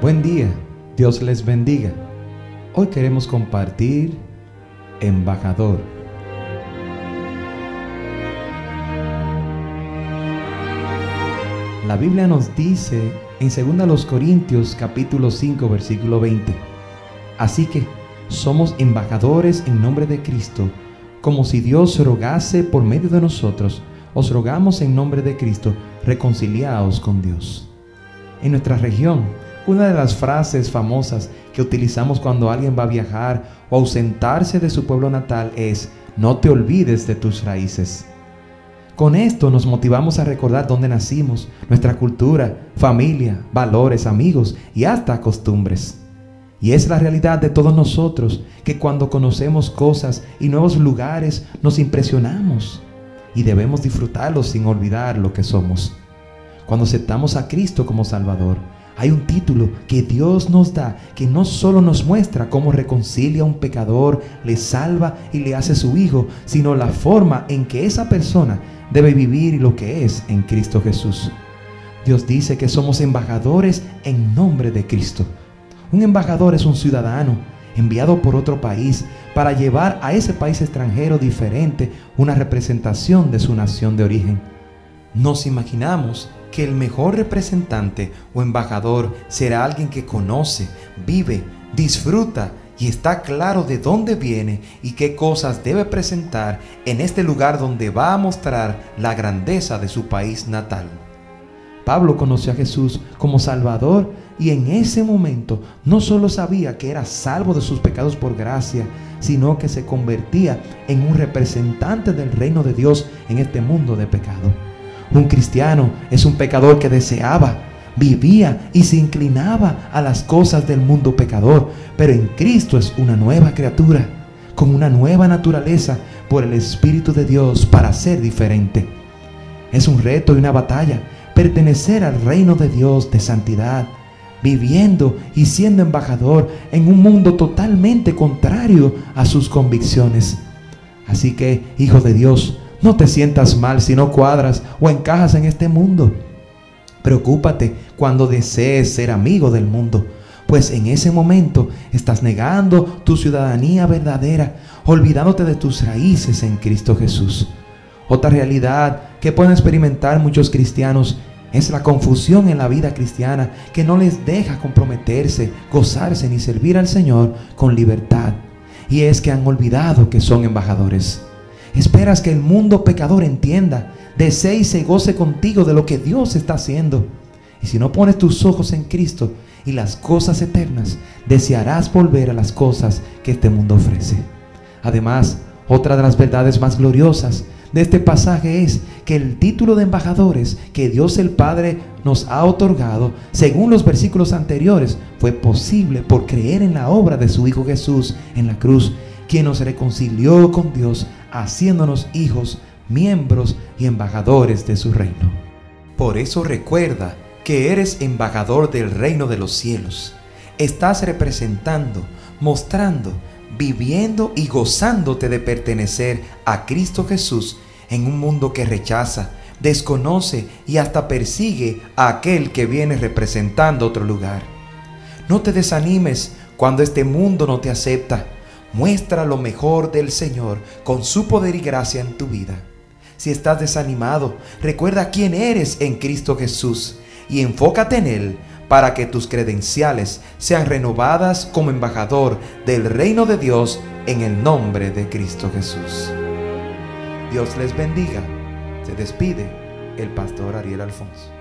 Buen día, Dios les bendiga. Hoy queremos compartir embajador. La Biblia nos dice en 2 Corintios capítulo 5 versículo 20. Así que somos embajadores en nombre de Cristo, como si Dios rogase por medio de nosotros. Os rogamos en nombre de Cristo, reconciliaos con Dios. En nuestra región, una de las frases famosas que utilizamos cuando alguien va a viajar o ausentarse de su pueblo natal es, no te olvides de tus raíces. Con esto nos motivamos a recordar dónde nacimos, nuestra cultura, familia, valores, amigos y hasta costumbres. Y es la realidad de todos nosotros que cuando conocemos cosas y nuevos lugares nos impresionamos y debemos disfrutarlos sin olvidar lo que somos. Cuando aceptamos a Cristo como Salvador, hay un título que Dios nos da que no solo nos muestra cómo reconcilia a un pecador, le salva y le hace su hijo, sino la forma en que esa persona debe vivir lo que es en Cristo Jesús. Dios dice que somos embajadores en nombre de Cristo. Un embajador es un ciudadano enviado por otro país para llevar a ese país extranjero diferente una representación de su nación de origen. Nos imaginamos que el mejor representante o embajador será alguien que conoce, vive, disfruta y está claro de dónde viene y qué cosas debe presentar en este lugar donde va a mostrar la grandeza de su país natal. Pablo conoció a Jesús como Salvador y en ese momento no solo sabía que era salvo de sus pecados por gracia, sino que se convertía en un representante del reino de Dios en este mundo de pecado. Un cristiano es un pecador que deseaba, vivía y se inclinaba a las cosas del mundo pecador, pero en Cristo es una nueva criatura, con una nueva naturaleza por el Espíritu de Dios para ser diferente. Es un reto y una batalla pertenecer al reino de Dios de santidad, viviendo y siendo embajador en un mundo totalmente contrario a sus convicciones. Así que, hijo de Dios, no te sientas mal si no cuadras o encajas en este mundo. Preocúpate cuando desees ser amigo del mundo, pues en ese momento estás negando tu ciudadanía verdadera, olvidándote de tus raíces en Cristo Jesús. Otra realidad que pueden experimentar muchos cristianos es la confusión en la vida cristiana que no les deja comprometerse, gozarse ni servir al Señor con libertad. Y es que han olvidado que son embajadores. Esperas que el mundo pecador entienda, desee y se goce contigo de lo que Dios está haciendo. Y si no pones tus ojos en Cristo y las cosas eternas, desearás volver a las cosas que este mundo ofrece. Además, otra de las verdades más gloriosas de este pasaje es que el título de embajadores que Dios el Padre nos ha otorgado, según los versículos anteriores, fue posible por creer en la obra de su Hijo Jesús en la cruz quien nos reconcilió con Dios, haciéndonos hijos, miembros y embajadores de su reino. Por eso recuerda que eres embajador del reino de los cielos. Estás representando, mostrando, viviendo y gozándote de pertenecer a Cristo Jesús en un mundo que rechaza, desconoce y hasta persigue a aquel que viene representando otro lugar. No te desanimes cuando este mundo no te acepta Muestra lo mejor del Señor con su poder y gracia en tu vida. Si estás desanimado, recuerda quién eres en Cristo Jesús y enfócate en Él para que tus credenciales sean renovadas como embajador del reino de Dios en el nombre de Cristo Jesús. Dios les bendiga. Se despide el pastor Ariel Alfonso.